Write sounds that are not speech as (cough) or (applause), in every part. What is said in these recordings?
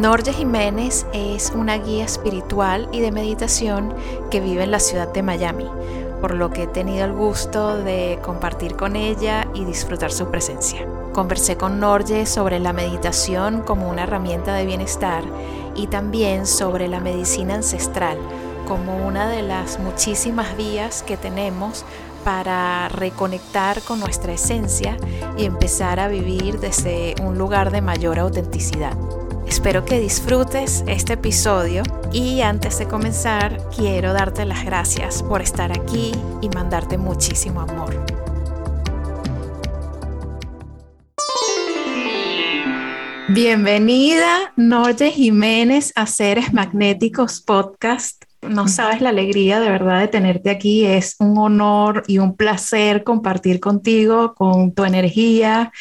Norge Jiménez es una guía espiritual y de meditación que vive en la ciudad de Miami, por lo que he tenido el gusto de compartir con ella y disfrutar su presencia. Conversé con Norge sobre la meditación como una herramienta de bienestar y también sobre la medicina ancestral como una de las muchísimas vías que tenemos para reconectar con nuestra esencia y empezar a vivir desde un lugar de mayor autenticidad. Espero que disfrutes este episodio y antes de comenzar quiero darte las gracias por estar aquí y mandarte muchísimo amor. Bienvenida Norte Jiménez a Seres Magnéticos Podcast. No sabes la alegría de verdad de tenerte aquí. Es un honor y un placer compartir contigo, con tu energía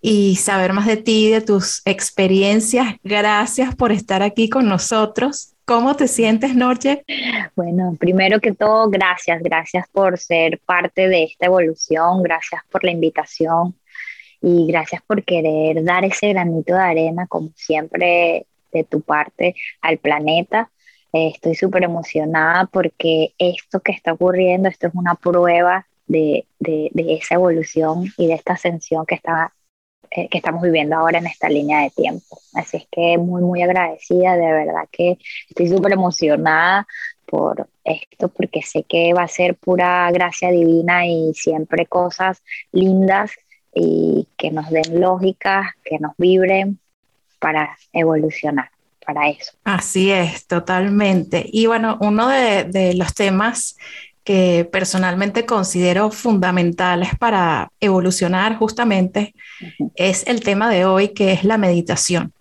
y saber más de ti, de tus experiencias. Gracias por estar aquí con nosotros. ¿Cómo te sientes, Norche? Bueno, primero que todo, gracias, gracias por ser parte de esta evolución, gracias por la invitación y gracias por querer dar ese granito de arena, como siempre, de tu parte al planeta. Eh, estoy súper emocionada porque esto que está ocurriendo, esto es una prueba de, de, de, esa evolución y de esta ascensión que está eh, que estamos viviendo ahora en esta línea de tiempo. Así es que muy, muy agradecida, de verdad que estoy súper emocionada por esto, porque sé que va a ser pura gracia divina y siempre cosas lindas y que nos den lógica, que nos vibren para evolucionar. Para eso. Así es, totalmente. Y bueno, uno de los temas que personalmente considero fundamentales para evolucionar justamente es el tema de hoy, que es la meditación.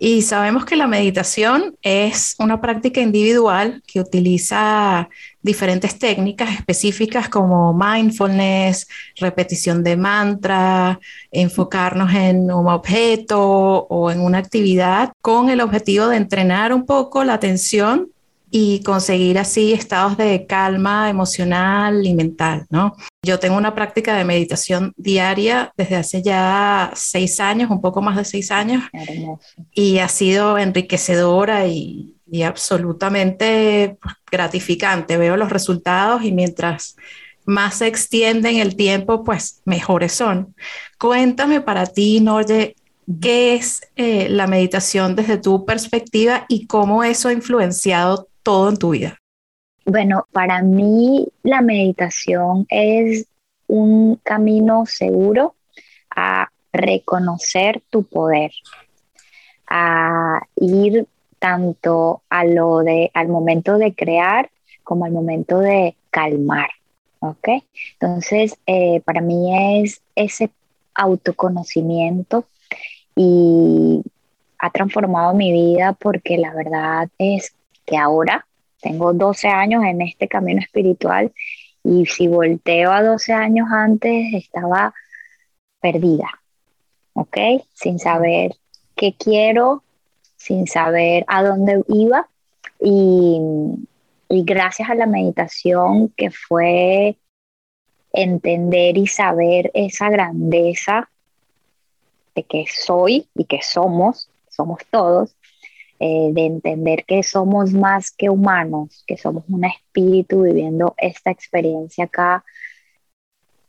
Y sabemos que la meditación es una práctica individual que utiliza diferentes técnicas específicas como mindfulness, repetición de mantra, enfocarnos en un objeto o en una actividad con el objetivo de entrenar un poco la atención y conseguir así estados de calma emocional y mental, ¿no? Yo tengo una práctica de meditación diaria desde hace ya seis años, un poco más de seis años, y ha sido enriquecedora y, y absolutamente pues, gratificante. Veo los resultados y mientras más se extienden el tiempo, pues mejores son. Cuéntame para ti, Noye, ¿qué es eh, la meditación desde tu perspectiva y cómo eso ha influenciado todo en tu vida? Bueno, para mí la meditación es un camino seguro a reconocer tu poder, a ir tanto a lo de al momento de crear como al momento de calmar, ¿ok? Entonces, eh, para mí es ese autoconocimiento y ha transformado mi vida porque la verdad es que ahora tengo 12 años en este camino espiritual y si volteo a 12 años antes estaba perdida, ¿ok? Sin saber qué quiero, sin saber a dónde iba y, y gracias a la meditación que fue entender y saber esa grandeza de que soy y que somos, somos todos, eh, de entender que somos más que humanos, que somos un espíritu viviendo esta experiencia acá,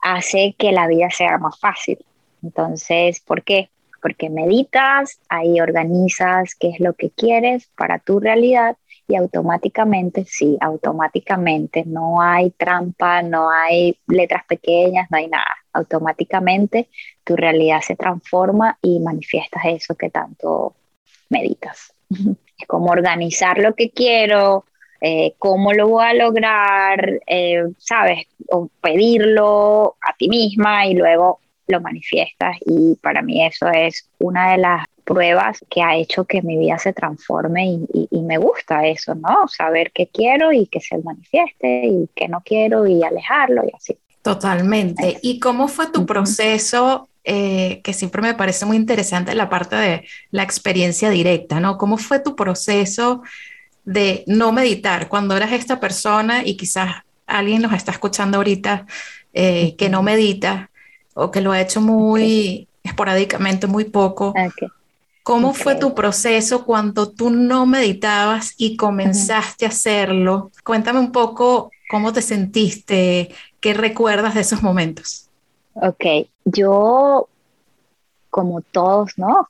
hace que la vida sea más fácil. Entonces, ¿por qué? Porque meditas, ahí organizas qué es lo que quieres para tu realidad y automáticamente, sí, automáticamente, no hay trampa, no hay letras pequeñas, no hay nada. Automáticamente tu realidad se transforma y manifiestas eso que tanto meditas. Es como organizar lo que quiero, eh, cómo lo voy a lograr, eh, ¿sabes? O pedirlo a ti misma y luego lo manifiestas. Y para mí eso es una de las pruebas que ha hecho que mi vida se transforme y, y, me gusta eso, ¿no? Saber qué quiero y que se manifieste y qué no quiero y alejarlo y así. Totalmente. ¿Y cómo fue tu proceso? Eh, que siempre me parece muy interesante la parte de la experiencia directa, ¿no? ¿Cómo fue tu proceso de no meditar cuando eras esta persona y quizás alguien nos está escuchando ahorita eh, que no medita o que lo ha hecho muy esporádicamente, muy poco? ¿Cómo fue tu proceso cuando tú no meditabas y comenzaste a hacerlo? Cuéntame un poco cómo te sentiste, qué recuerdas de esos momentos. Ok, yo como todos, ¿no?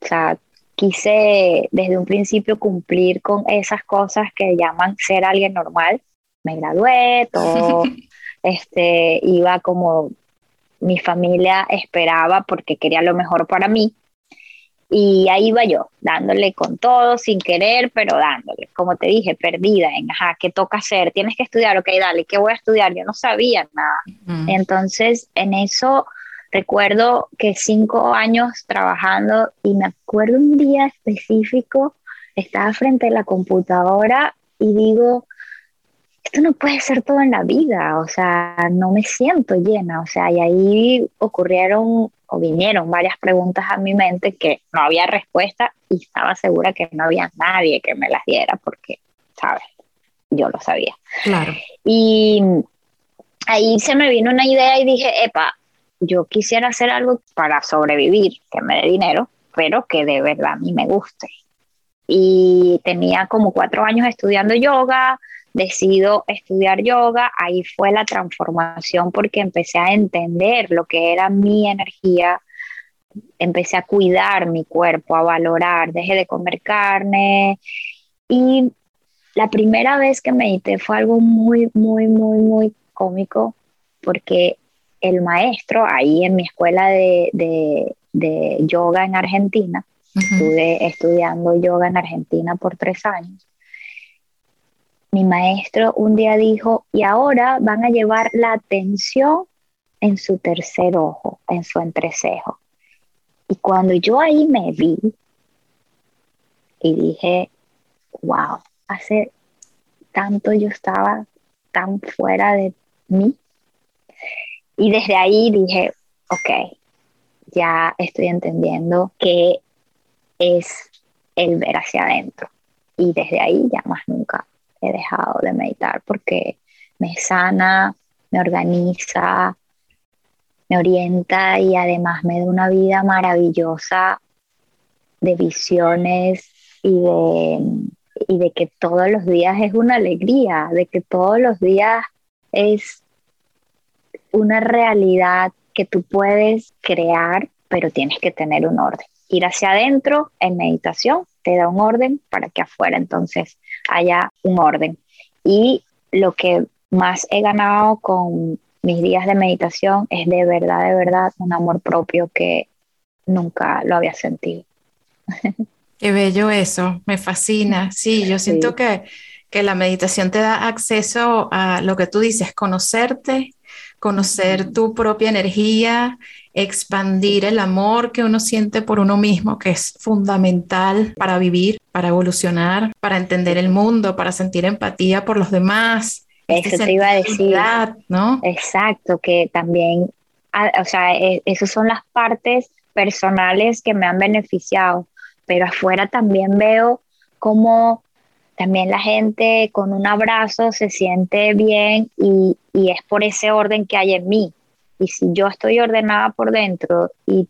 O sea, quise desde un principio cumplir con esas cosas que llaman ser alguien normal. Me gradué, todo, (laughs) este, iba como mi familia esperaba porque quería lo mejor para mí. Y ahí iba yo, dándole con todo, sin querer, pero dándole. Como te dije, perdida en, ajá, ¿qué toca hacer? Tienes que estudiar, ok, dale, ¿qué voy a estudiar? Yo no sabía nada. Entonces, en eso recuerdo que cinco años trabajando y me acuerdo un día específico, estaba frente a la computadora y digo, esto no puede ser todo en la vida, o sea, no me siento llena, o sea, y ahí ocurrieron o vinieron varias preguntas a mi mente que no había respuesta y estaba segura que no había nadie que me las diera porque, ¿sabes? Yo lo sabía. Claro. Y ahí se me vino una idea y dije, epa, yo quisiera hacer algo para sobrevivir, que me dé dinero, pero que de verdad a mí me guste. Y tenía como cuatro años estudiando yoga, decido estudiar yoga, ahí fue la transformación porque empecé a entender lo que era mi energía, empecé a cuidar mi cuerpo, a valorar, dejé de comer carne. Y la primera vez que medité fue algo muy, muy, muy, muy cómico porque el maestro ahí en mi escuela de, yoga en Argentina, estuve estudiando yoga en Argentina por tres años, mi maestro un día dijo, y ahora van a llevar la atención en su tercer ojo, en su entrecejo. Y cuando yo ahí me vi y dije, wow, hace tanto yo estaba tan fuera de mí. Y desde ahí dije, ok, ya estoy entendiendo que es el ver hacia adentro. Y desde ahí ya más nunca he dejado de meditar porque me sana, me organiza, me orienta y además me da una vida maravillosa de visiones y de, y de que todos los días es una alegría, de que todos los días es una realidad que tú puedes crear, pero tienes que tener un orden. Ir hacia adentro en meditación te da un orden para que afuera entonces haya un orden. Y lo que más he ganado con mis días de meditación es de verdad, de verdad, un amor propio que nunca lo había sentido. (laughs) Qué bello eso, me fascina. Sí, yo siento Que, que la meditación te da acceso a lo que tú dices, conocerte, conocer tu propia energía, expandir el amor que uno siente por uno mismo, que es fundamental para vivir, para evolucionar, para entender el mundo, para sentir empatía por los demás. Eso este te iba a decir. ¿no? Exacto, que también, o sea, e, esas son las partes personales que me han beneficiado, pero afuera también veo cómo también la gente con un abrazo se siente bien y, y es por ese orden que hay en mí. Y si yo estoy ordenada por dentro y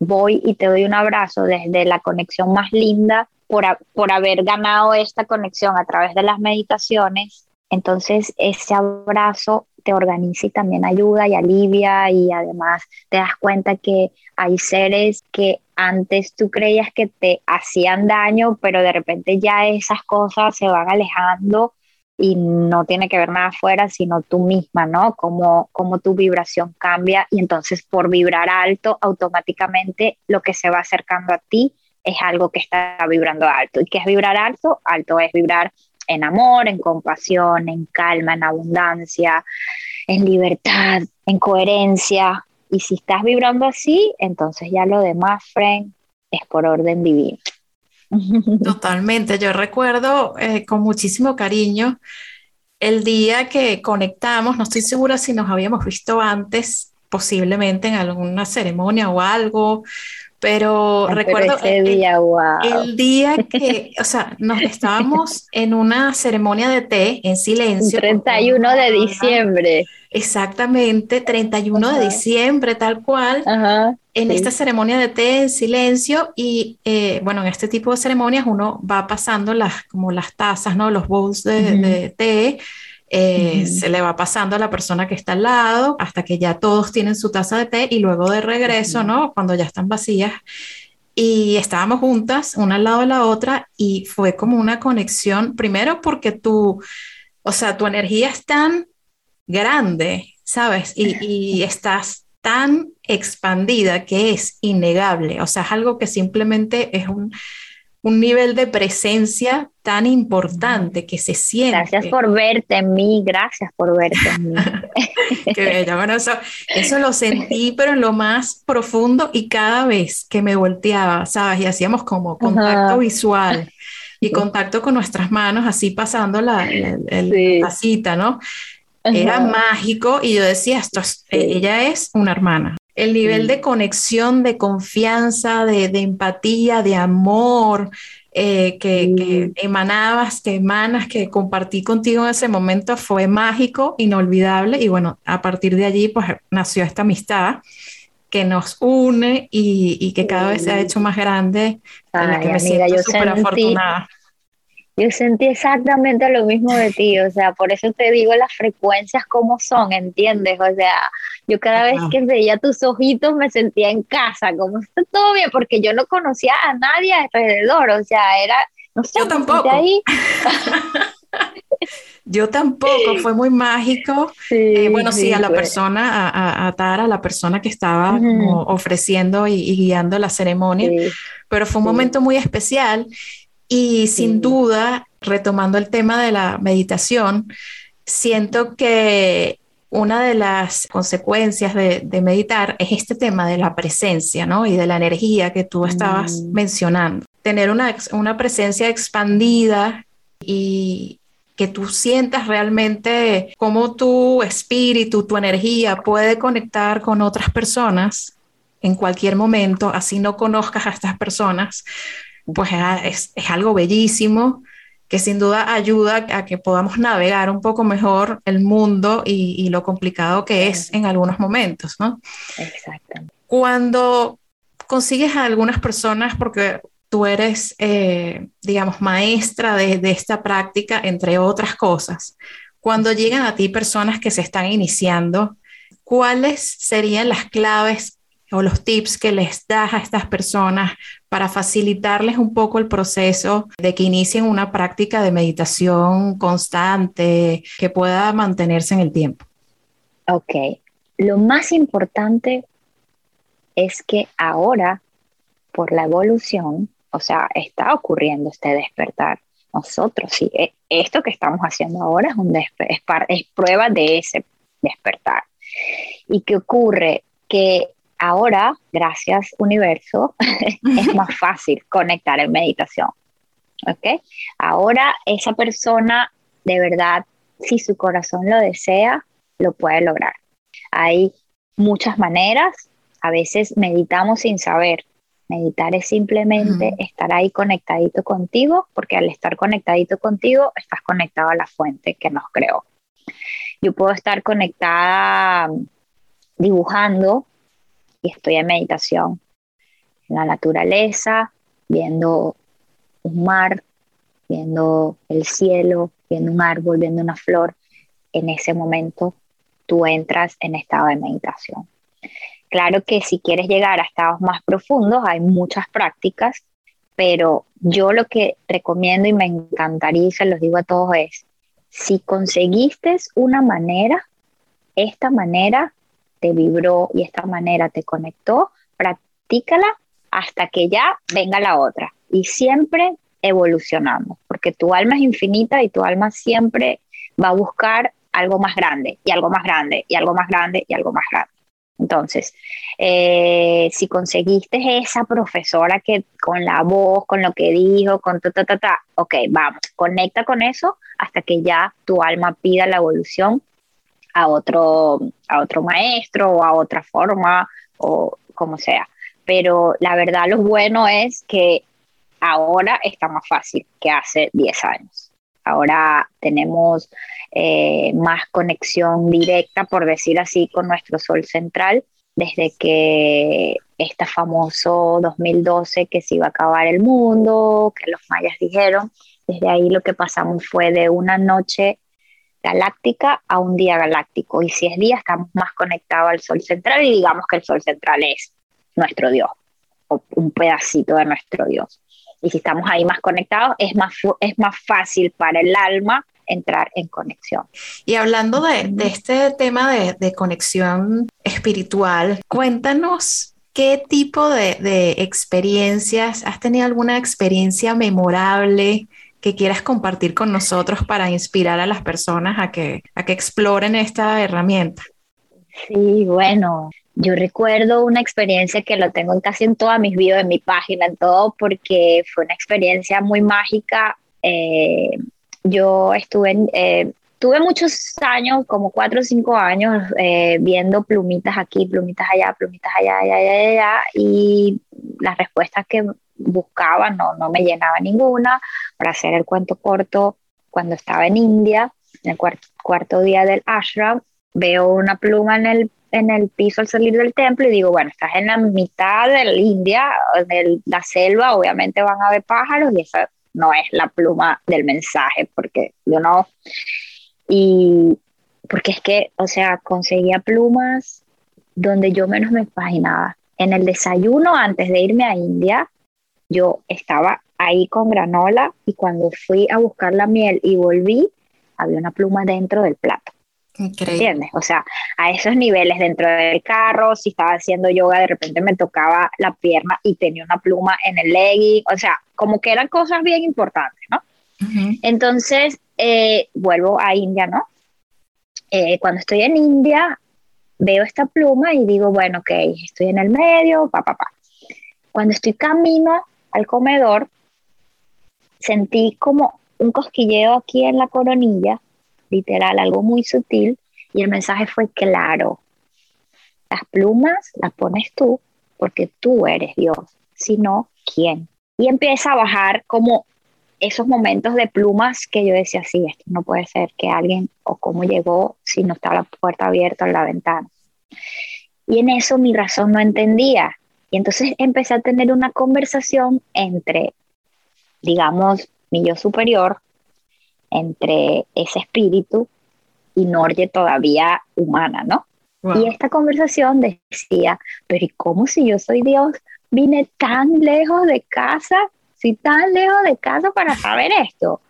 voy y te doy un abrazo desde la conexión más linda por, por haber ganado esta conexión a través de las meditaciones, entonces ese abrazo te organiza y también ayuda y alivia y además te das cuenta que hay seres que antes tú creías que te hacían daño, pero de repente ya esas cosas se van alejando y no tiene que ver nada afuera, sino tú misma, ¿no? Como, como tu vibración cambia y entonces por vibrar alto, automáticamente lo que se va acercando a ti es algo que está vibrando alto. ¿Y qué es vibrar alto? Alto es vibrar en amor, en compasión, en calma, en abundancia, en libertad, en coherencia. Y si estás vibrando así, entonces ya lo demás, friend, es por orden divino. (laughs) Totalmente, yo recuerdo eh, con muchísimo cariño el día que conectamos, no estoy segura si nos habíamos visto antes, posiblemente en alguna ceremonia o algo, pero recuerdo ese día, el día que, o sea, nos estábamos (laughs) en una ceremonia de té en silencio. 31 de diciembre. Exactamente, 31 de diciembre, tal cual, en esta ceremonia de té en silencio y eh, bueno, en este tipo de ceremonias uno va pasando las, como las tazas, ¿no? Los bowls de, té. Eh, se le va pasando a la persona que está al lado hasta que ya todos tienen su taza de té y luego de regreso, ¿no? Cuando ya están vacías. Y estábamos juntas, una al lado de la otra, y fue como una conexión, primero porque tú, o sea, tu energía es tan grande, ¿sabes? Y, (laughs) estás tan expandida que es innegable, o sea, es algo que simplemente es un, nivel de presencia tan importante que se siente. Gracias por verte en mí, gracias por verte en mí. (laughs) Qué bello, bueno, eso, eso lo sentí, pero en lo más profundo y cada vez que me volteaba, ¿sabes? Y hacíamos como contacto visual (laughs) y contacto con nuestras manos, así pasando la, la cita, ¿no? Era mágico y yo decía, esto eh, ella es una hermana. El nivel de conexión, de confianza, de, empatía, de amor eh, que, emanabas, que emanas, que compartí contigo en ese momento fue mágico, inolvidable. Y bueno, a partir de allí pues nació esta amistad que nos une y, que cada vez se ha hecho más grande, en la que me siento súper afortunada. Yo sentí exactamente lo mismo de ti, o sea, por eso te digo las frecuencias como son, ¿entiendes? O sea, yo cada vez que veía tus ojitos me sentía en casa, como está (laughs) todo bien, porque yo no conocía a nadie alrededor, o sea, era, no sé, yo tampoco. Ahí. (laughs) yo tampoco, fue muy mágico. (laughs) Eh, bueno, sí, a la persona, a, a, Tara, a la persona que estaba como ofreciendo y, y, guiando la ceremonia, pero fue un momento muy especial y sin duda, retomando el tema de la meditación, siento que una de las consecuencias de, meditar es este tema de la presencia, ¿no? Y de la energía que tú estabas mm. mencionando. Tener una, una presencia expandida y que tú sientas realmente cómo tu espíritu, tu energía puede conectar con otras personas en cualquier momento, así no conozcas a estas personas, pues es, es, algo bellísimo que sin duda ayuda a que podamos navegar un poco mejor el mundo y, y lo complicado que es en algunos momentos, ¿no? Exacto. Cuando consigues a algunas personas, porque tú eres, eh, digamos, maestra de, de esta práctica, entre otras cosas, cuando llegan a ti personas que se están iniciando, ¿cuáles serían las claves o los tips que les das a estas personas para facilitarles un poco el proceso de que inicien una práctica de meditación constante que pueda mantenerse en el tiempo? Ok, lo más importante es que ahora, por la evolución, o sea, está ocurriendo este despertar. Nosotros, sí, e, esto que estamos haciendo ahora es, un es, es prueba de ese despertar. ¿Y qué ocurre? Que ahora, gracias universo, (laughs) es más fácil conectar en meditación. ¿Ok? Ahora esa persona, de verdad, si su corazón lo desea, lo puede lograr. Hay muchas maneras. A veces meditamos sin saber. Meditar es simplemente estar ahí conectadito contigo, porque al estar conectadito contigo, estás conectado a la fuente que nos creó. Yo puedo estar conectada dibujando y estoy en meditación, en la naturaleza, viendo un mar, viendo el cielo, viendo un árbol, viendo una flor, en ese momento tú entras en estado de meditación. Claro que si quieres llegar a estados más profundos, hay muchas prácticas, pero yo lo que recomiendo y me encantaría y se los digo a todos es, si conseguiste una manera, esta manera te vibró y esta manera te conectó, practícala hasta que ya venga la otra. Y siempre evolucionando, porque tu alma es infinita y tu alma siempre va a buscar algo más grande y algo más grande y algo más grande y algo más grande. Entonces, eh, si conseguiste esa profesora que con la voz, con lo que dijo, con ta, ta, ta, ta, ok, vamos, conecta con eso hasta que ya tu alma pida la evolución a otro, a otro maestro o a otra forma o como sea. Pero la verdad, lo bueno es que ahora está más fácil que hace 10 años. Ahora tenemos eh, más conexión directa, por decir así, con nuestro Sol central, desde que este famoso 2012 que se iba a acabar el mundo, que los mayas dijeron, desde ahí lo que pasamos fue de una noche galáctica a un día galáctico. Y si es día, estamos más conectados al Sol central y digamos que el Sol central es nuestro Dios, o un pedacito de nuestro Dios. Y si estamos ahí más conectados, es más, es más fácil para el alma entrar en conexión. Y hablando de, este tema de, conexión espiritual, cuéntanos qué tipo de, experiencias, ¿has tenido alguna experiencia memorable que quieras compartir con nosotros para inspirar a las personas a que, a que exploren esta herramienta? Sí, bueno, yo recuerdo una experiencia que lo tengo casi en todas mis videos, en mi página, en todo, porque fue una experiencia muy mágica. Eh, yo estuve, eh, tuve muchos años, como cuatro o cinco años, eh, viendo plumitas aquí, plumitas allá, plumitas allá, allá, allá, allá, y las respuestas que buscaba no, no me llenaba ninguna. Para hacer el cuento corto, cuando estaba en India, en el cuarto, cuarto día del ashram, veo una pluma en el, en el piso al salir del templo y digo, bueno, estás en la mitad de la India, en la selva, obviamente van a haber pájaros y esa no es la pluma del mensaje, porque yo no... Y porque es que, o sea, conseguía plumas donde yo menos me imaginaba. En el desayuno antes de irme a India, yo estaba ahí con granola y cuando fui a buscar la miel y volví, había una pluma dentro del plato. ¿Entiendes? O sea, a esos niveles dentro del carro, si estaba haciendo yoga, de repente me tocaba la pierna y tenía una pluma en el legging, o sea, como que eran cosas bien importantes, ¿no? Entonces, eh, vuelvo a India, ¿no? Eh, cuando estoy en India, veo esta pluma y digo, bueno, ok, estoy en el medio, pa, pa, pa. Cuando estoy camino al comedor, sentí como un cosquilleo aquí en la coronilla literal, algo muy sutil, y el mensaje fue claro. Las plumas las pones tú porque tú eres Dios, si no, ¿quién? Y empieza a bajar como esos momentos de plumas que yo decía, sí, esto no puede ser que alguien, o cómo llegó si no está la puerta abierta o la ventana. Y en eso mi razón no entendía. Y entonces empecé a tener una conversación entre, digamos, mi yo superior entre ese espíritu y Norge todavía humana, ¿no? Y esta conversación decía, pero ¿y cómo si yo soy Dios vine tan lejos de casa, si tan lejos de casa para saber esto?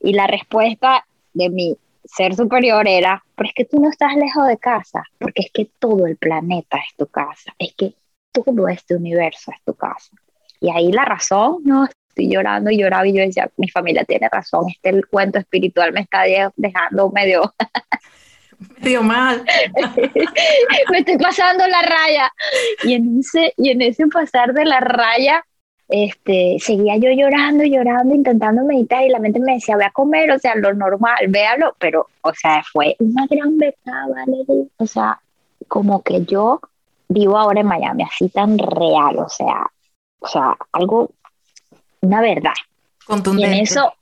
Y la respuesta de mi ser superior era, pero es que tú no estás lejos de casa, porque es que todo el planeta es tu casa, es que todo este universo es tu casa. Y ahí la razón, no, estoy llorando y lloraba y yo decía, mi familia tiene razón, este el cuento espiritual me está dejando medio... (laughs) medio mal. (laughs) me estoy pasando la raya. Y en ese, y en ese pasar de la raya, este, seguía yo llorando, llorando, intentando meditar y la mente me decía, ve a comer, o sea, lo normal, véalo, pero, o sea, fue una gran verdad, ¿vale? O sea, como que yo vivo ahora en Miami, así tan real, o sea, o sea, algo una verdad. Contundente. Y en eso,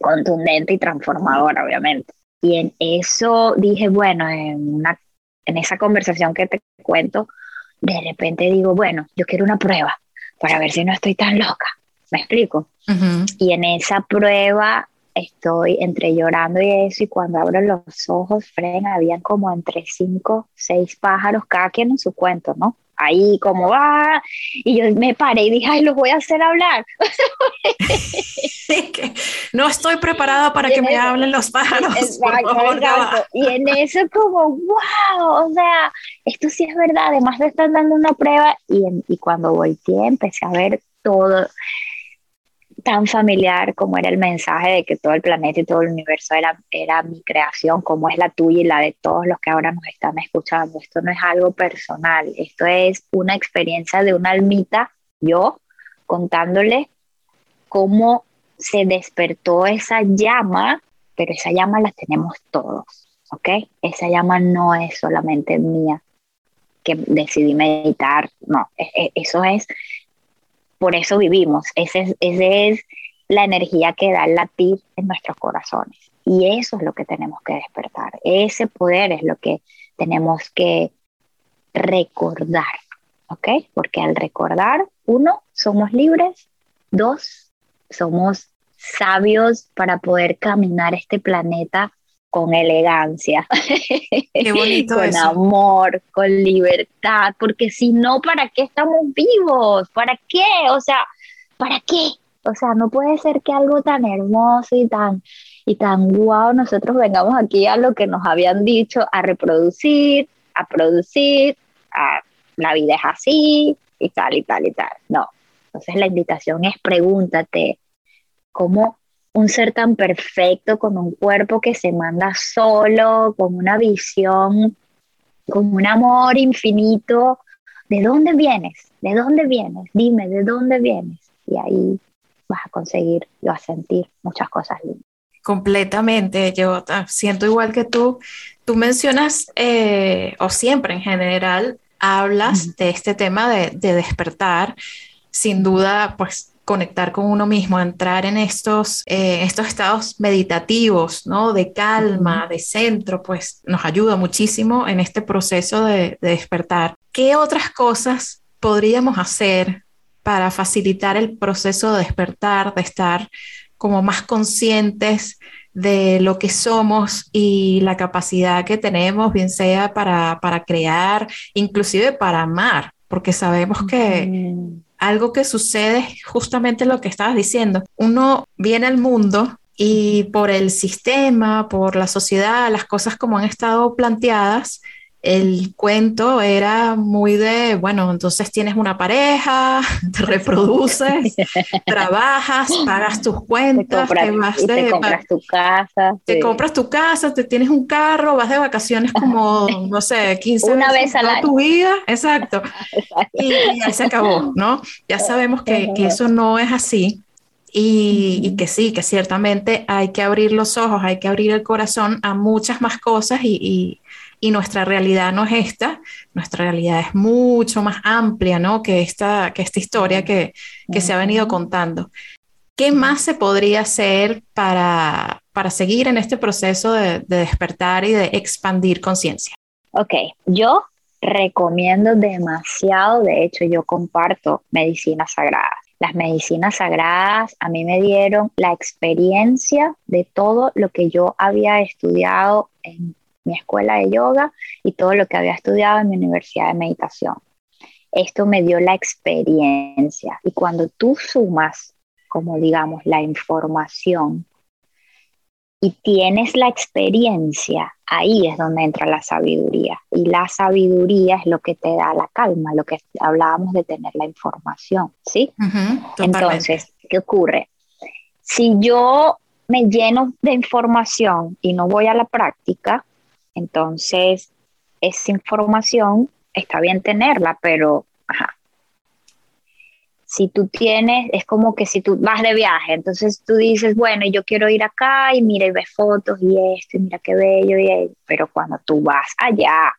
contundente y transformadora, obviamente. Y en eso dije, bueno, en, una, en esa conversación que te cuento, de repente digo, bueno, yo quiero una prueba para ver si no estoy tan loca. ¿Me explico? Y en esa prueba estoy entre llorando y eso, y cuando abro los ojos, Fren, habían como entre cinco, seis pájaros, cada quien en su cuento, ¿no? ahí como va, y yo me paré y dije, ay, los voy a hacer hablar. (laughs) no estoy preparada para que me hablen los pájaros. Y en eso como, wow, o sea, esto sí es verdad, además de estar dando una prueba, y, y cuando volteé empecé a ver todo, tan familiar como era el mensaje de que todo el planeta y todo el universo era, era mi creación, como es la tuya y la de todos los que ahora nos están escuchando. Esto no es algo personal, esto es una experiencia de una almita, yo, contándole cómo se despertó esa llama, pero esa llama la tenemos todos, ¿ok? Esa llama no es solamente mía, que decidí meditar, no, e, e, eso es por eso vivimos. Esa es, la energía que da el latir en nuestros corazones. Y eso es lo que tenemos que despertar. Ese poder es lo que tenemos que recordar. ¿Ok? Porque al recordar, uno, somos libres. Dos, somos sabios para poder caminar este planeta con elegancia, (laughs) con amor, con libertad, porque si no, ¿para qué estamos vivos? ¿Para qué? O sea, ¿para qué? O sea, no puede ser que algo tan hermoso y tan y tan guau nosotros vengamos aquí a lo que nos habían dicho, a reproducir, a producir, a la vida es así y tal y tal y tal. No. Entonces la invitación es pregúntate cómo un ser tan perfecto, con un cuerpo que se manda solo, con una visión, con un amor infinito. ¿De dónde vienes? ¿De dónde vienes? Dime, ¿de dónde vienes? Y ahí vas a conseguir, vas a sentir muchas cosas lindas. Completamente, yo siento igual que tú. Tú mencionas, eh, o siempre en general, hablas de este tema de, de despertar. Sin duda, pues conectar con uno mismo, entrar en estos, eh, estos estados meditativos, ¿no? De calma, de centro, pues nos ayuda muchísimo en este proceso de, despertar. ¿Qué otras cosas podríamos hacer para facilitar el proceso de despertar, de estar como más conscientes de lo que somos y la capacidad que tenemos, bien sea para, para crear, inclusive para amar, porque sabemos que algo que sucede justamente lo que estabas diciendo. Uno viene al mundo y por el sistema, por la sociedad, las cosas como han estado planteadas, el cuento era muy de, bueno, entonces tienes una pareja, (laughs) te reproduces, (laughs) trabajas, pagas tus cuentas, te, compras, tu casa. Te compras tu casa, te tienes un carro, vas de vacaciones como, (laughs) no sé, 15 una vez a tu vida, exacto. Y, ya se acabó, ¿no? Ya sabemos que, que eso no es así. Y, y, que sí, que ciertamente hay que abrir los ojos, hay que abrir el corazón a muchas más cosas y, y nuestra realidad no es esta, nuestra realidad es mucho más amplia, ¿no? Que esta, que esta historia que, que se ha venido contando. ¿Qué más se podría hacer para, para seguir en este proceso de, de despertar y de expandir conciencia? Ok, yo recomiendo demasiado, de hecho yo comparto medicinas sagradas. Las medicinas sagradas a mí me dieron la experiencia de todo lo que yo había estudiado en mi escuela de yoga y todo lo que había estudiado en mi universidad de meditación. Esto me dio la experiencia y cuando tú sumas, como digamos, la información y tienes la experiencia, ahí es donde entra la sabiduría. Y la sabiduría es lo que te da la calma, lo que hablábamos de tener la información, ¿sí? Entonces, ¿qué ocurre? Si yo me lleno de información y no voy a la práctica, entonces, esa información está bien tenerla, pero si tú tienes, es como que si tú vas de viaje, entonces tú dices, bueno, yo quiero ir acá y mira y ves fotos y esto, y mira qué bello, y pero cuando tú vas allá,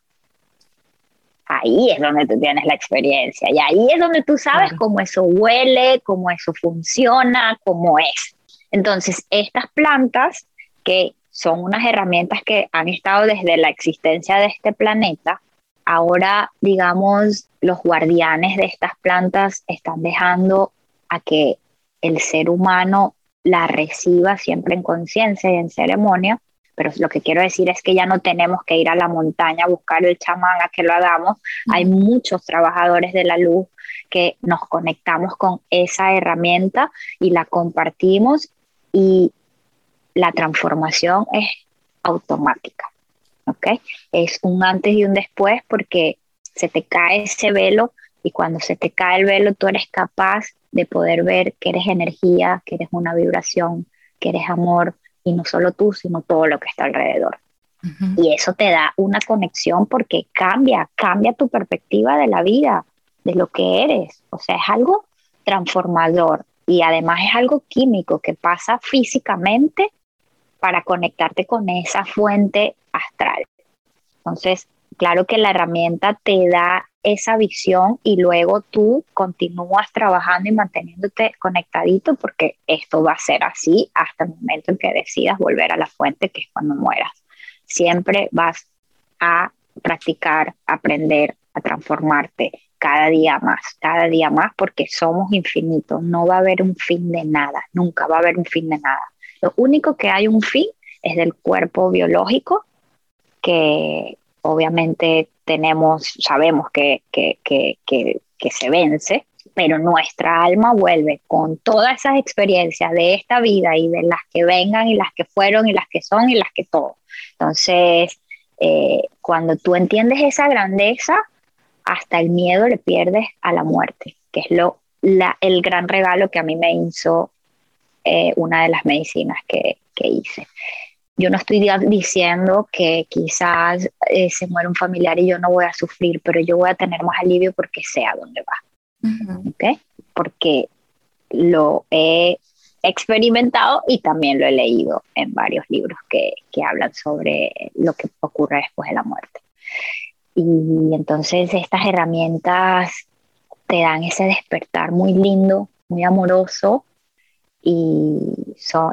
ahí es donde tú tienes la experiencia y ahí es donde tú sabes cómo eso huele, cómo eso funciona, cómo es. Entonces, estas plantas que son unas herramientas que han estado desde la existencia de este planeta. Ahora, digamos, los guardianes de estas plantas están dejando a que el ser humano la reciba siempre en conciencia y en ceremonia, pero lo que quiero decir es que ya no tenemos que ir a la montaña a buscar el chamán a que lo hagamos. Hay muchos trabajadores de la luz que nos conectamos con esa herramienta y la compartimos y la transformación es automática, ¿ok? Es un antes y un después porque se te cae ese velo y cuando se te cae el velo tú eres capaz de poder ver que eres energía, que eres una vibración, que eres amor, y no solo tú, sino todo lo que está alrededor. Y eso te da una conexión porque cambia, cambia tu perspectiva de la vida, de lo que eres. O sea, es algo transformador y además es algo químico que pasa físicamente para conectarte con esa fuente astral. Entonces, claro que la herramienta te da esa visión y luego tú continúas trabajando y manteniéndote conectadito porque esto va a ser así hasta el momento en que decidas volver a la fuente, que es cuando mueras. Siempre vas a practicar, aprender, a transformarte cada día más, cada día más, porque somos infinitos. No va a haber un fin de nada, nunca va a haber un fin de nada. Lo único que hay un fin es del cuerpo biológico, que obviamente tenemos, sabemos que, que, que, que, se vence, pero nuestra alma vuelve con todas esas experiencias de esta vida y de las que vengan y las que fueron y las que son y las que todo. Entonces, eh, cuando tú entiendes esa grandeza, hasta el miedo le pierdes a la muerte, que es lo, el gran regalo que a mí me hizo eh, una de las medicinas que, que hice yo no estoy diciendo que quizás eh, se muera un familiar y yo no voy a sufrir, pero yo voy a tener más alivio porque sé a dónde va. Porque lo he experimentado y también lo he leído en varios libros que, que hablan sobre lo que ocurre después de la muerte. Y entonces estas herramientas te dan ese despertar muy lindo, muy amoroso, y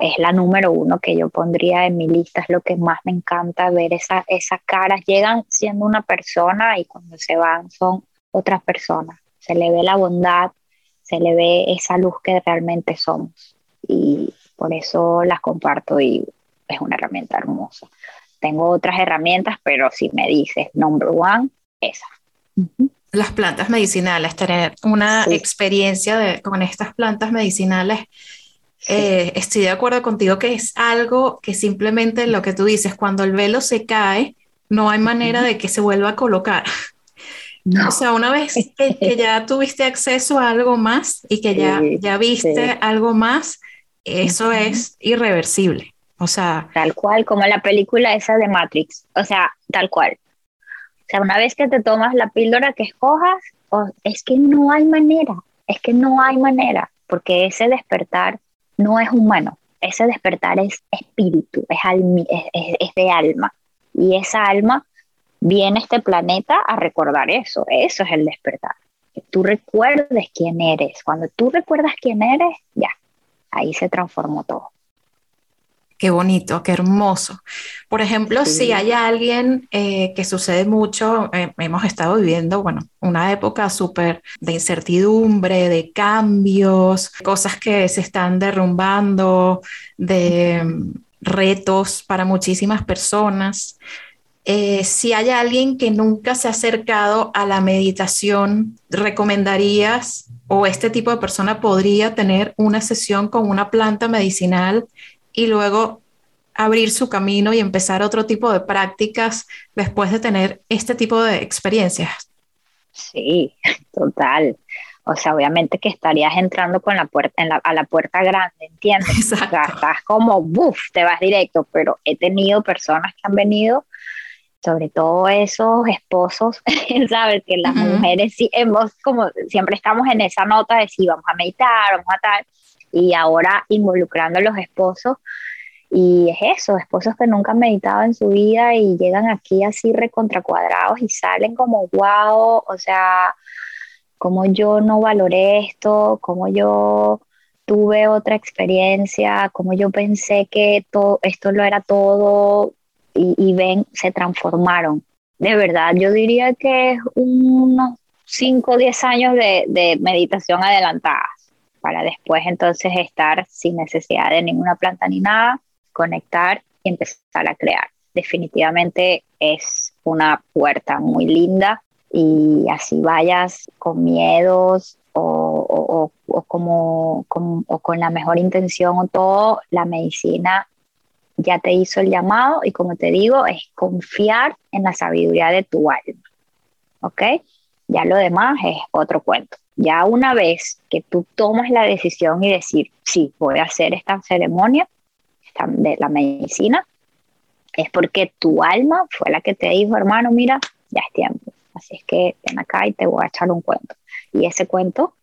es la número uno que yo pondría en mi lista, es lo que más me encanta ver esa, esas caras, llegan siendo una persona y cuando se van son otras personas, se le ve la bondad, se le ve esa luz que realmente somos. Y por eso las comparto y es una herramienta hermosa. Tengo otras herramientas, pero si me dices number one, esa. Las plantas medicinales, tener una experiencia con estas plantas medicinales eh, estoy de acuerdo contigo que es algo que simplemente lo que tú dices, cuando el velo se cae, no hay manera de que se vuelva a colocar. O sea, una vez que, ya tuviste acceso a algo más y que ya, ya viste algo más, eso es irreversible. O sea, tal cual, como la película esa de Matrix. O sea, tal cual. O sea, una vez que te tomas la píldora que escojas, es que no hay manera, es que no hay manera, porque ese despertar no es humano, ese despertar es espíritu, es, es, de alma. Y esa alma viene a este planeta a recordar eso, eso es el despertar. Que tú recuerdes quién eres. Cuando tú recuerdas quién eres, ya, ahí se transformó todo. Qué bonito, qué hermoso. Por ejemplo, si hay alguien eh, que sucede mucho, eh, hemos estado viviendo, bueno, una época súper de incertidumbre, de cambios, cosas que se están derrumbando, de mm, retos para muchísimas personas. Eh, si hay alguien que nunca se ha acercado a la meditación, ¿recomendarías o este tipo de persona podría tener una sesión con una planta medicinal y luego abrir su camino y empezar otro tipo de prácticas después de tener este tipo de experiencias. Sí, (laughs) total. O sea, obviamente que estarías entrando con la puerta, a la puerta grande, ¿entiendes? Exacto. estás como, buf, te vas directo, pero he tenido personas que han venido, sobre todo esos esposos, (laughs) ¿sabes? Que las mujeres sí, hemos, como siempre estamos en esa nota de si vamos a meditar, vamos a tal, y ahora involucrando a los esposos. Y es eso, esposos que nunca han meditado en su vida y llegan aquí así recontracuadrados y salen como, wow, o sea, como yo no valoré esto, como yo tuve otra experiencia, como yo pensé que todo, esto lo era todo y, ven, se transformaron. De verdad, yo diría que es unos 5 o 10 años de, de meditación adelantada para después entonces estar sin necesidad de ninguna planta ni nada, conectar y empezar a crear. Definitivamente es una puerta muy linda y así vayas con miedos o, como, o con la mejor intención o todo, la medicina ya te hizo el llamado y como te digo, es confiar en la sabiduría de tu alma. ¿Ok? Ya lo demás es otro cuento. Ya una vez que tú tomas la decisión y decir, sí, voy a hacer esta ceremonia de la medicina, es porque tu alma fue la que te dijo, hermano, mira, ya es tiempo. Así es que ven acá y te voy a echar un cuento. Y ese cuento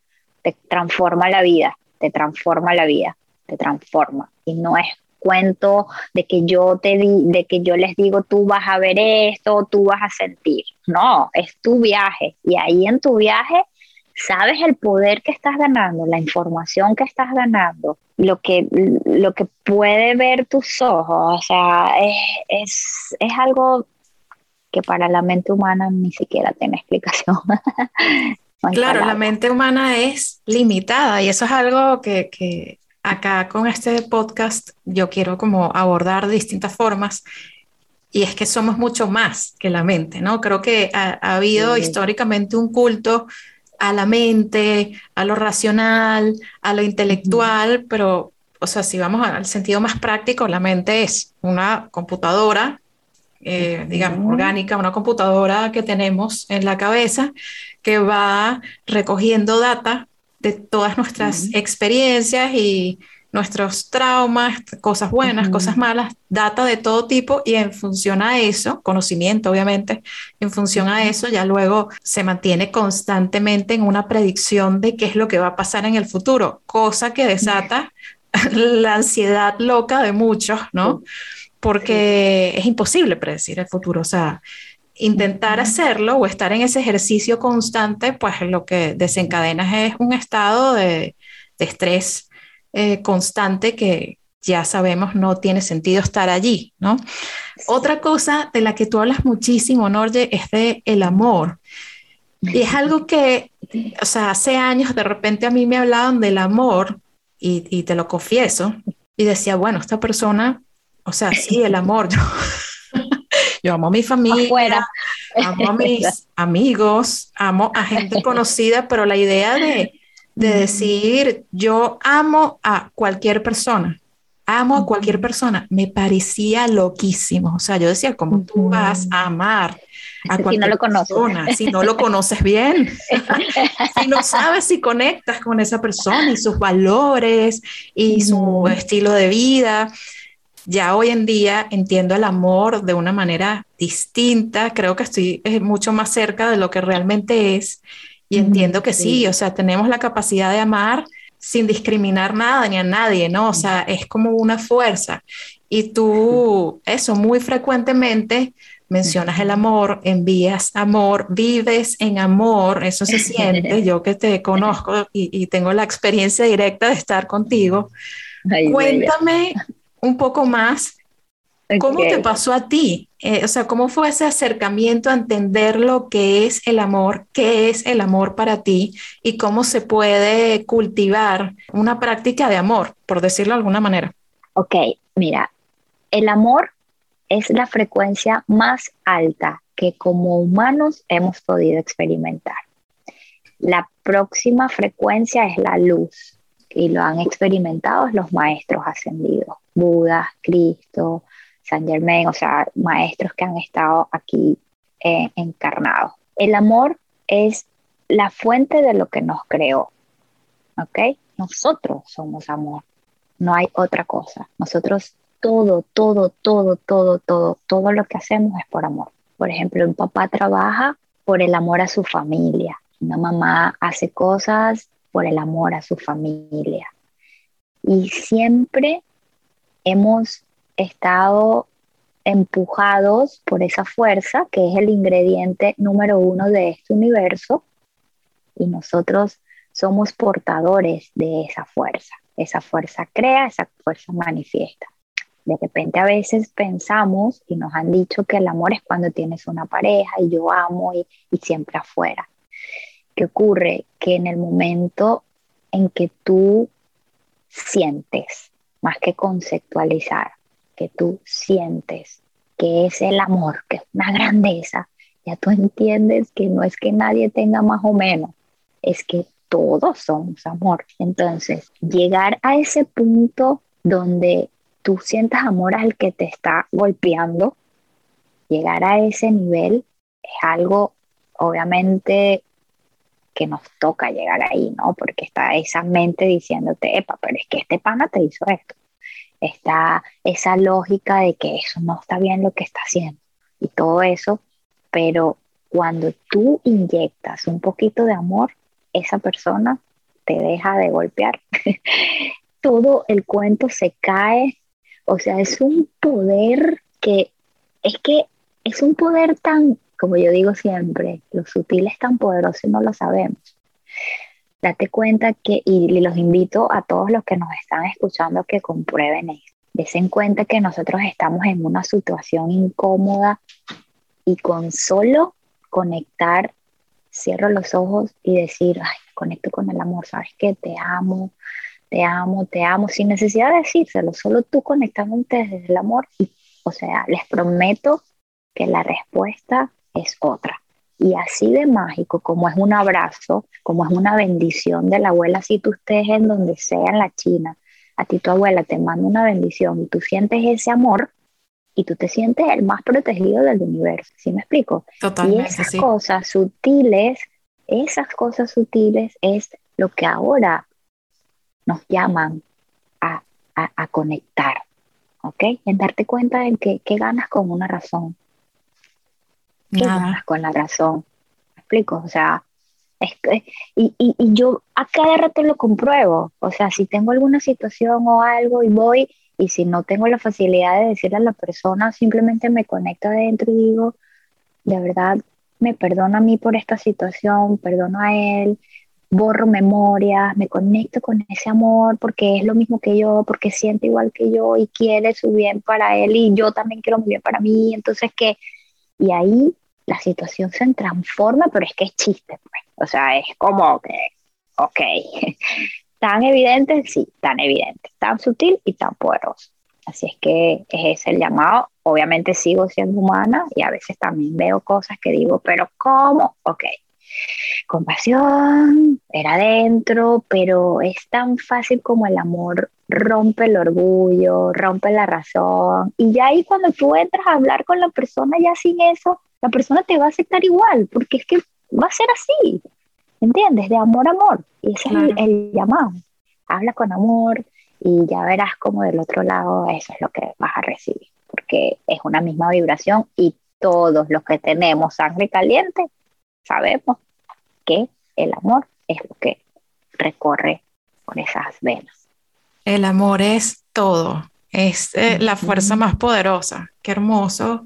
te transforma la vida, te transforma la vida, te transforma. Y no es cuento de que yo te di, de que yo les digo tú vas a ver esto, tú vas a sentir. No, es tu viaje. Y ahí en tu viaje sabes el poder que estás ganando, la información que estás ganando, lo que, lo que puede ver tus ojos, o sea, es, es, algo que para la mente humana ni siquiera tiene explicación. (laughs) claro, la mente humana es limitada y eso es algo que, que, acá con este podcast yo quiero como abordar de distintas formas y es que somos mucho más que la mente, ¿no? Creo que ha, ha habido históricamente un culto a la mente, a lo racional, a lo intelectual, pero, o sea, si vamos al sentido más práctico, la mente es una computadora, eh, digamos, orgánica, una computadora que tenemos en la cabeza que va recogiendo data de todas nuestras experiencias y nuestros traumas, cosas buenas, cosas malas, data de todo tipo y en función a eso, conocimiento obviamente, en función a eso ya luego se mantiene constantemente en una predicción de qué es lo que va a pasar en el futuro, cosa que desata (laughs) la ansiedad loca de muchos, ¿no? Porque es imposible predecir el futuro, o sea, intentar hacerlo o estar en ese ejercicio constante, pues lo que desencadena es un estado de, de estrés eh, constante que ya sabemos no tiene sentido estar allí, ¿no? Otra cosa de la que tú hablas muchísimo, Norge, es de el amor. Y es algo que, o sea, hace años de repente a mí me hablaban del amor y, y te lo confieso y decía, bueno, esta persona, o sea, sí, el amor, yo, (laughs) yo amo a mi familia, amo a mis (laughs) amigos, amo a gente conocida, pero la idea de de decir, yo amo a cualquier persona, amo a cualquier persona, me parecía loquísimo. O sea, yo decía, ¿cómo tú vas a amar a cualquier si no lo persona si no lo conoces bien? (laughs) si no sabes si conectas con esa persona y sus valores y su estilo de vida. Ya hoy en día entiendo el amor de una manera distinta, creo que estoy mucho más cerca de lo que realmente es y entiendo que sí. o sea, tenemos la capacidad de amar sin discriminar nada ni a nadie, ¿no? O sea, es como una fuerza. Y tú, eso, muy frecuentemente mencionas el amor, envías amor, vives en amor, eso se siente, (laughs) yo que te conozco y, tengo la experiencia directa de estar contigo. Cuéntame un poco más ¿Cómo te pasó a ti? Eh, o sea, ¿cómo fue ese acercamiento a entender lo que es el amor, qué es el amor para ti y cómo se puede cultivar una práctica de amor, por decirlo de alguna manera? Ok, mira, el amor es la frecuencia más alta que como humanos hemos podido experimentar. La próxima frecuencia es la luz y lo han experimentado los maestros ascendidos, Buda, Cristo, San Germain, o sea, maestros que han estado aquí eh, encarnados. El amor es la fuente de lo que nos creó, ¿ok? Nosotros somos amor, no hay otra cosa. Nosotros todo, todo, todo, todo, todo, todo lo que hacemos es por amor. Por ejemplo, un papá trabaja por el amor a su familia, una mamá hace cosas por el amor a su familia. Y siempre hemos estado empujados por esa fuerza que es el ingrediente número uno de este universo y nosotros somos portadores de esa fuerza. Esa fuerza crea, esa fuerza manifiesta. De repente a veces pensamos y nos han dicho que el amor es cuando tienes una pareja y yo amo y, y siempre afuera. ¿Qué ocurre? Que en el momento en que tú sientes, más que conceptualizar, que tú sientes que es el amor, que es una grandeza, ya tú entiendes que no es que nadie tenga más o menos, es que todos somos amor. Entonces, llegar a ese punto donde tú sientas amor al que te está golpeando, llegar a ese nivel es algo obviamente que nos toca llegar ahí, ¿no? Porque está esa mente diciéndote, epa, pero es que este pana te hizo esto. Está esa lógica de que eso no está bien lo que está haciendo y todo eso, pero cuando tú inyectas un poquito de amor, esa persona te deja de golpear. (laughs) todo el cuento se cae, o sea, es un poder que es que es un poder tan, como yo digo siempre, lo sutil es tan poderoso y no lo sabemos. Date cuenta que, y los invito a todos los que nos están escuchando que comprueben esto. Desen cuenta que nosotros estamos en una situación incómoda y con solo conectar, cierro los ojos y decir, ay, conecto con el amor, sabes que te amo, te amo, te amo, sin necesidad de decírselo, solo tú conectándote desde el amor y, o sea, les prometo que la respuesta es otra. Y así de mágico, como es un abrazo, como es una bendición de la abuela, si tú estés en donde sea, en la China, a ti tu abuela te manda una bendición y tú sientes ese amor y tú te sientes el más protegido del universo. ¿Sí me explico? Totalmente. Y esas cosas sutiles, esas cosas sutiles es lo que ahora nos llaman a, a, conectar. ¿Ok? En darte cuenta de que, que ganas con una razón Nada. con la razón. ¿Me explico? O sea, es que, y, y, y, yo a cada rato lo compruebo. O sea, si tengo alguna situación o algo y voy, y si no tengo la facilidad de decirle a la persona, simplemente me conecto adentro y digo, de verdad, me perdona a mí por esta situación, perdono a él, borro memorias, me conecto con ese amor porque es lo mismo que yo, porque siente igual que yo y quiere su bien para él y yo también quiero mi bien para mí. Entonces, que y ahí la situación se transforma, pero es que es chiste, pues. O sea, es como que, ok, (laughs) tan evidente, sí, tan evidente, tan sutil y tan poderoso. Así es que es el llamado. Obviamente sigo siendo humana y a veces también veo cosas que digo, pero ¿cómo? Ok. Compasión, era adentro, pero es tan fácil como el amor rompe el orgullo, rompe la razón. Y ya ahí cuando tú entras a hablar con la persona ya sin eso, la persona te va a aceptar igual, porque es que va a ser así, ¿entiendes? De amor a amor. Y ese es el, llamado. Habla con amor y ya verás como del otro lado eso es lo que vas a recibir, porque es una misma vibración y todos los que tenemos sangre caliente sabemos que el amor es lo que recorre por esas venas. El amor es todo, es eh, la fuerza más poderosa. Qué hermoso.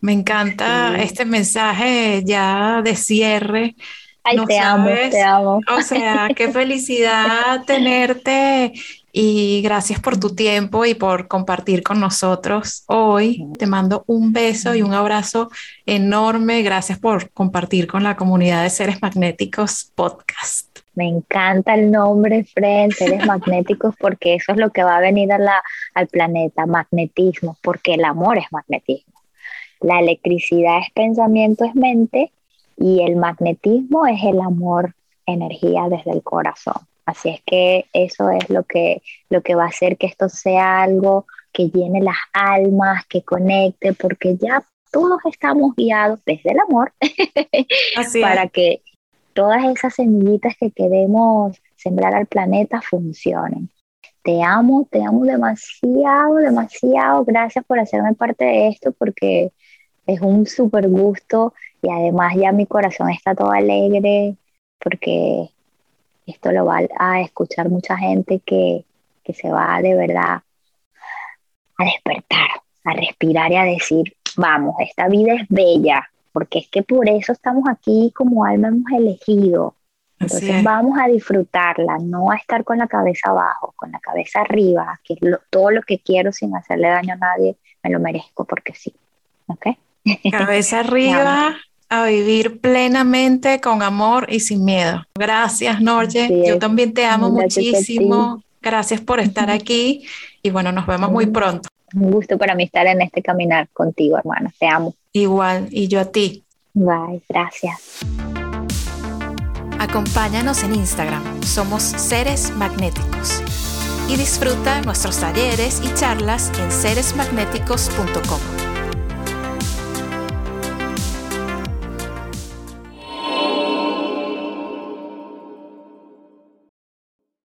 Me encanta este mensaje ya de cierre. Ay, te amo, te amo. O sea, qué felicidad (laughs) tenerte y gracias por tu tiempo y por compartir con nosotros hoy. Te mando un beso y un abrazo enorme. Gracias por compartir con la comunidad de Seres Magnéticos Podcast. Me encanta el nombre, Fred, seres (laughs) magnéticos, porque eso es lo que va a venir a la, al planeta, magnetismo, porque el amor es magnetismo. La electricidad es pensamiento, es mente, y el magnetismo es el amor, energía desde el corazón. Así es que eso es lo que, lo que va a hacer que esto sea algo que llene las almas, que conecte, porque ya todos estamos guiados desde el amor (laughs) para que todas esas semillitas que queremos sembrar al planeta funcionen. Te amo, te amo demasiado, demasiado. Gracias por hacerme parte de esto porque es un súper gusto y además ya mi corazón está todo alegre porque esto lo va a escuchar mucha gente que, que se va de verdad a despertar, a respirar y a decir, vamos, esta vida es bella, porque es que por eso estamos aquí como alma hemos elegido. Entonces vamos a disfrutarla, no a estar con la cabeza abajo, con la cabeza arriba, que todo lo que quiero sin hacerle daño a nadie, me lo merezco porque sí. ¿Ok? Cabeza (laughs) arriba, a vivir plenamente con amor y sin miedo. Gracias, Norge. Yo también te amo muchísimo. Gracias por estar aquí y bueno, nos vemos muy pronto. Un gusto para mí estar en este caminar contigo, hermana. Te amo. Igual, y yo a ti. Bye, gracias. Acompáñanos en Instagram, somos Seres Magnéticos. Y disfruta nuestros talleres y charlas en seresmagnéticos.com.